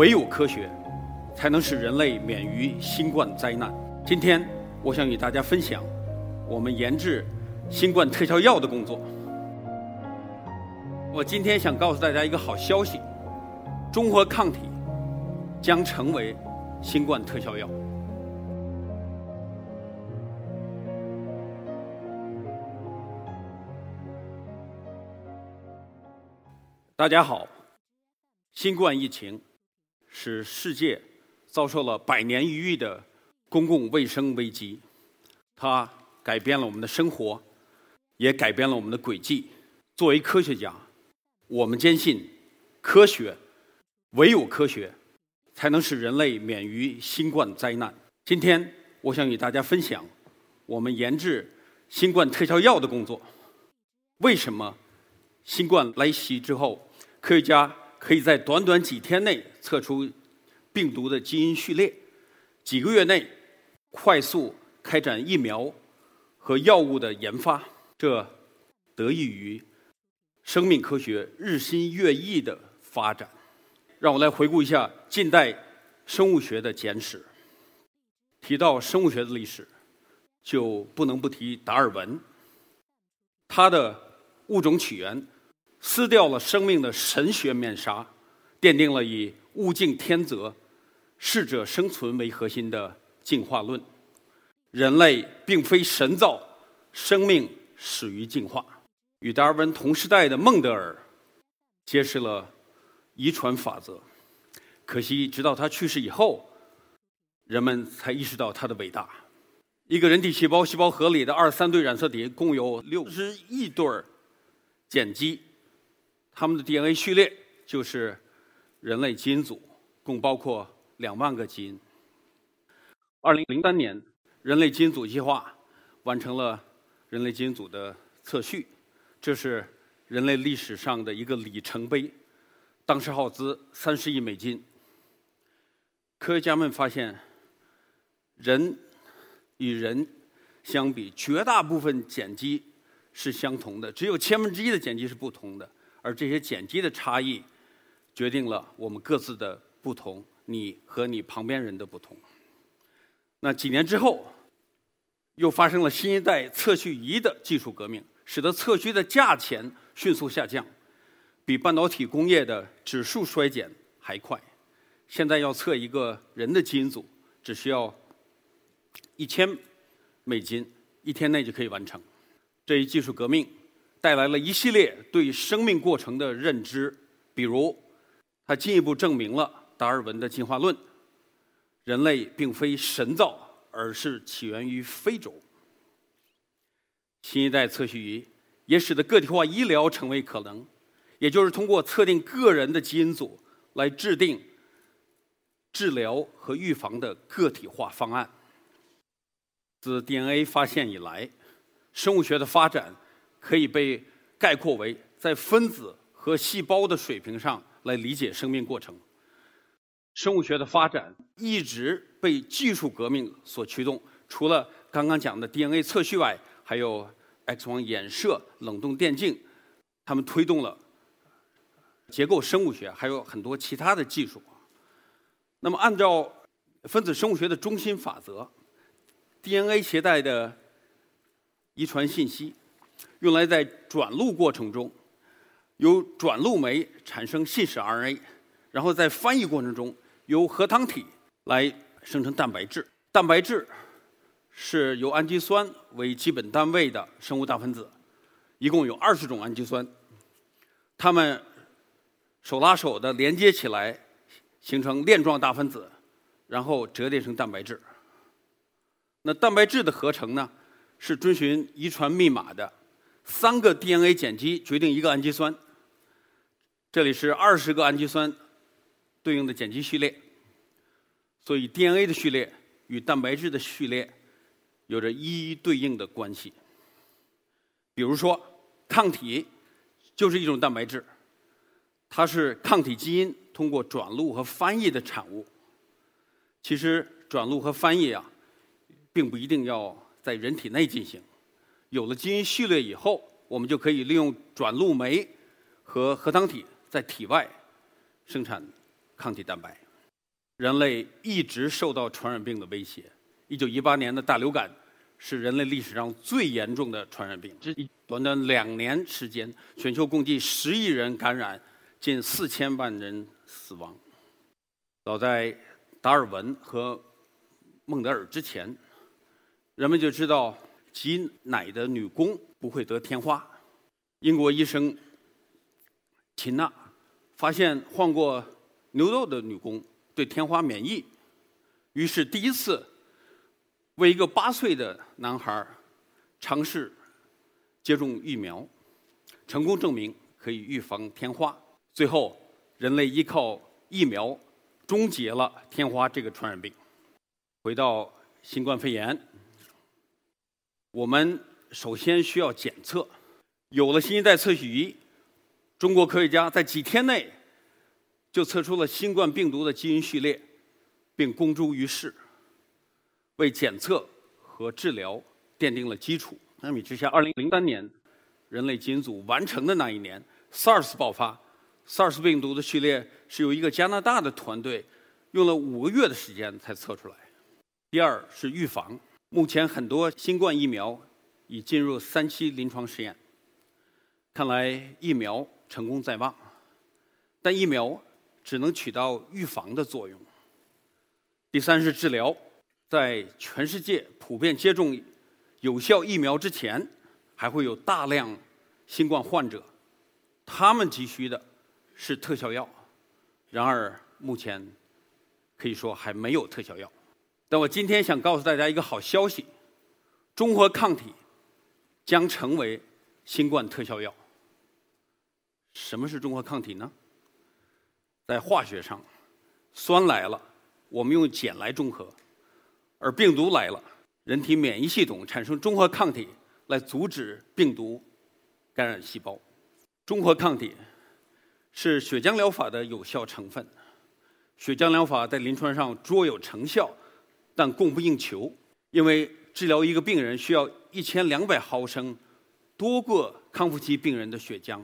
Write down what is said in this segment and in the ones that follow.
唯有科学，才能使人类免于新冠灾难。今天，我想与大家分享我们研制新冠特效药的工作。我今天想告诉大家一个好消息：中和抗体将成为新冠特效药。大家好，新冠疫情使世界遭受了百年一遇的公共卫生危机，它改变了我们的生活，也改变了我们的轨迹。作为科学家，我们坚信科学，唯有科学才能使人类免于新冠灾难。今天，我想与大家分享我们研制新冠特效药的工作。为什么新冠来袭之后？科学家可以在短短几天内测出病毒的基因序列，几个月内快速开展疫苗和药物的研发，这得益于生命科学日新月异的发展。让我来回顾一下近代生物学的简史。提到生物学的历史，就不能不提达尔文。他的物种起源。撕掉了生命的神学面纱，奠定了以物竞天择、适者生存为核心的进化论。人类并非神造，生命始于进化。与达尔文同时代的孟德尔揭示了遗传法则。可惜，直到他去世以后，人们才意识到他的伟大。一个人体细胞细胞核里的二三对染色体共有六十亿对碱基。他们的 DNA 序列就是人类基因组，共包括两万个基因。二零零三年，人类基因组计划完成了人类基因组的测序，这是人类历史上的一个里程碑，当时耗资三十亿美金。科学家们发现，人与人相比，绝大部分碱基是相同的，只有千分之一的碱基是不同的。而这些碱基的差异，决定了我们各自的不同，你和你旁边人的不同。那几年之后，又发生了新一代测序仪的技术革命，使得测序的价钱迅速下降，比半导体工业的指数衰减还快。现在要测一个人的基因组，只需要一千美金，一天内就可以完成。这一技术革命。带来了一系列对生命过程的认知，比如，它进一步证明了达尔文的进化论：人类并非神造，而是起源于非洲。新一代测序仪也使得个体化医疗成为可能，也就是通过测定个人的基因组来制定治疗和预防的个体化方案。自 DNA 发现以来，生物学的发展。可以被概括为在分子和细胞的水平上来理解生命过程。生物学的发展一直被技术革命所驱动，除了刚刚讲的 DNA 测序外，还有 X 光衍射、冷冻电镜，他们推动了结构生物学，还有很多其他的技术。那么，按照分子生物学的中心法则，DNA 携带的遗传信息。用来在转录过程中，由转录酶产生信使 RNA，然后在翻译过程中由核糖体来生成蛋白质。蛋白质是由氨基酸为基本单位的生物大分子，一共有二十种氨基酸，它们手拉手的连接起来，形成链状大分子，然后折叠成蛋白质。那蛋白质的合成呢，是遵循遗传密码的。三个 DNA 碱基决定一个氨基酸，这里是二十个氨基酸对应的碱基序列，所以 DNA 的序列与蛋白质的序列有着一一对应的关系。比如说，抗体就是一种蛋白质，它是抗体基因通过转录和翻译的产物。其实转录和翻译啊，并不一定要在人体内进行。有了基因序列以后，我们就可以利用转录酶和核糖体在体外生产抗体蛋白。人类一直受到传染病的威胁。一九一八年的大流感是人类历史上最严重的传染病。这短短两年时间，全球共计十亿人感染，近四千万人死亡。早在达尔文和孟德尔之前，人们就知道挤奶的女工不会得天花。英国医生秦娜发现患过牛痘的女工对天花免疫，于是第一次为一个八岁的男孩尝试接种疫苗，成功证明可以预防天花。最后，人类依靠疫苗终结了天花这个传染病。回到新冠肺炎，我们首先需要检测。有了新一代测序仪，中国科学家在几天内就测出了新冠病毒的基因序列，并公诸于世，为检测和治疗奠定了基础。相比之下，二零零三年人类基因组完成的那一年，SARS 爆发，SARS 病毒的序列是由一个加拿大的团队用了五个月的时间才测出来。第二是预防，目前很多新冠疫苗已进入三期临床试验。看来疫苗成功在望，但疫苗只能起到预防的作用。第三是治疗，在全世界普遍接种有效疫苗之前，还会有大量新冠患者，他们急需的是特效药。然而目前可以说还没有特效药。但我今天想告诉大家一个好消息：中和抗体将成为新冠特效药。什么是中和抗体呢？在化学上，酸来了，我们用碱来中和；而病毒来了，人体免疫系统产生中和抗体来阻止病毒感染细胞。中和抗体是血浆疗法的有效成分。血浆疗法在临床上卓有成效，但供不应求，因为治疗一个病人需要一千两百毫升多个康复期病人的血浆。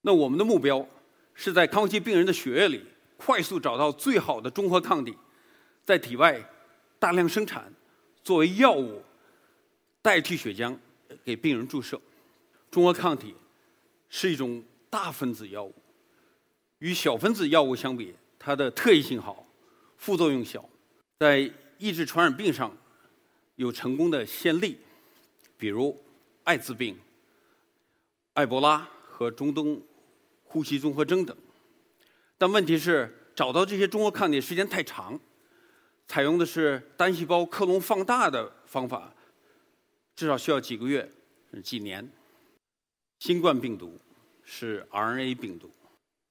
那我们的目标是在康复期病人的血液里快速找到最好的中和抗体，在体外大量生产，作为药物代替血浆给病人注射。中和抗体是一种大分子药物，与小分子药物相比，它的特异性好，副作用小，在抑制传染病上有成功的先例，比如艾滋病、埃博拉和中东。呼吸综合征等，但问题是找到这些中和抗体时间太长，采用的是单细胞克隆放大的方法，至少需要几个月、几年。新冠病毒是 RNA 病毒，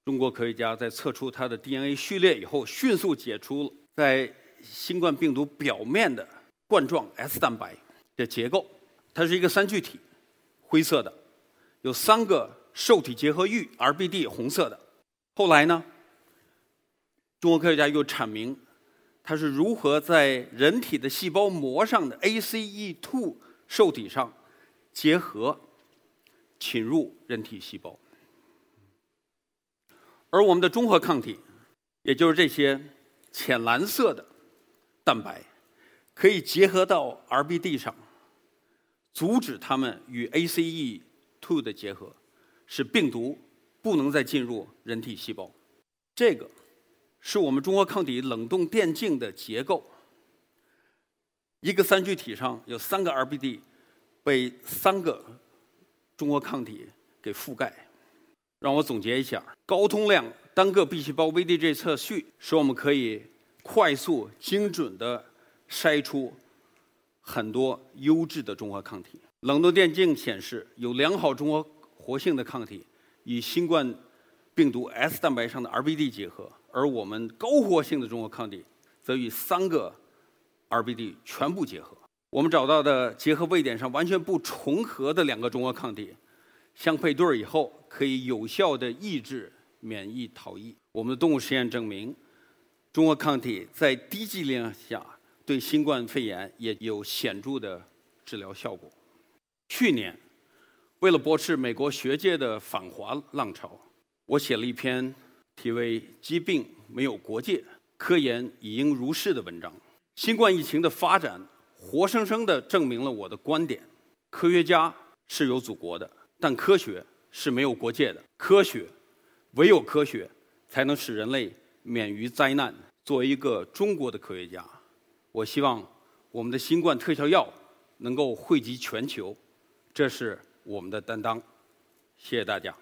中国科学家在测出它的 DNA 序列以后，迅速解出在新冠病毒表面的冠状 S 蛋白的结构，它是一个三聚体，灰色的，有三个。受体结合域 RBD 红色的，后来呢？中国科学家又阐明，它是如何在人体的细胞膜上的 ACE2 受体上结合，侵入人体细胞。而我们的中和抗体，也就是这些浅蓝色的蛋白，可以结合到 RBD 上，阻止它们与 ACE2 的结合。使病毒不能再进入人体细胞，这个是我们中和抗体冷冻电镜的结构。一个三聚体上有三个 RBD，被三个中和抗体给覆盖。让我总结一下：高通量单个 B 细胞 VDJ 测序，使我们可以快速、精准地筛出很多优质的中和抗体。冷冻电镜显示有良好中和。活性的抗体与新冠病毒 S 蛋白上的 RBD 结合，而我们高活性的中和抗体则与三个 RBD 全部结合。我们找到的结合位点上完全不重合的两个中和抗体相配对儿以后，可以有效的抑制免疫逃逸。我们的动物实验证明，中国抗体在低剂量下对新冠肺炎也有显著的治疗效果。去年。为了驳斥美国学界的反华浪潮，我写了一篇题为《疾病没有国界》科研已应如是的文章。新冠疫情的发展，活生生地证明了我的观点：科学家是有祖国的，但科学是没有国界的。科学，唯有科学，才能使人类免于灾难。作为一个中国的科学家，我希望我们的新冠特效药能够惠及全球，这是我们的担当。谢谢大家。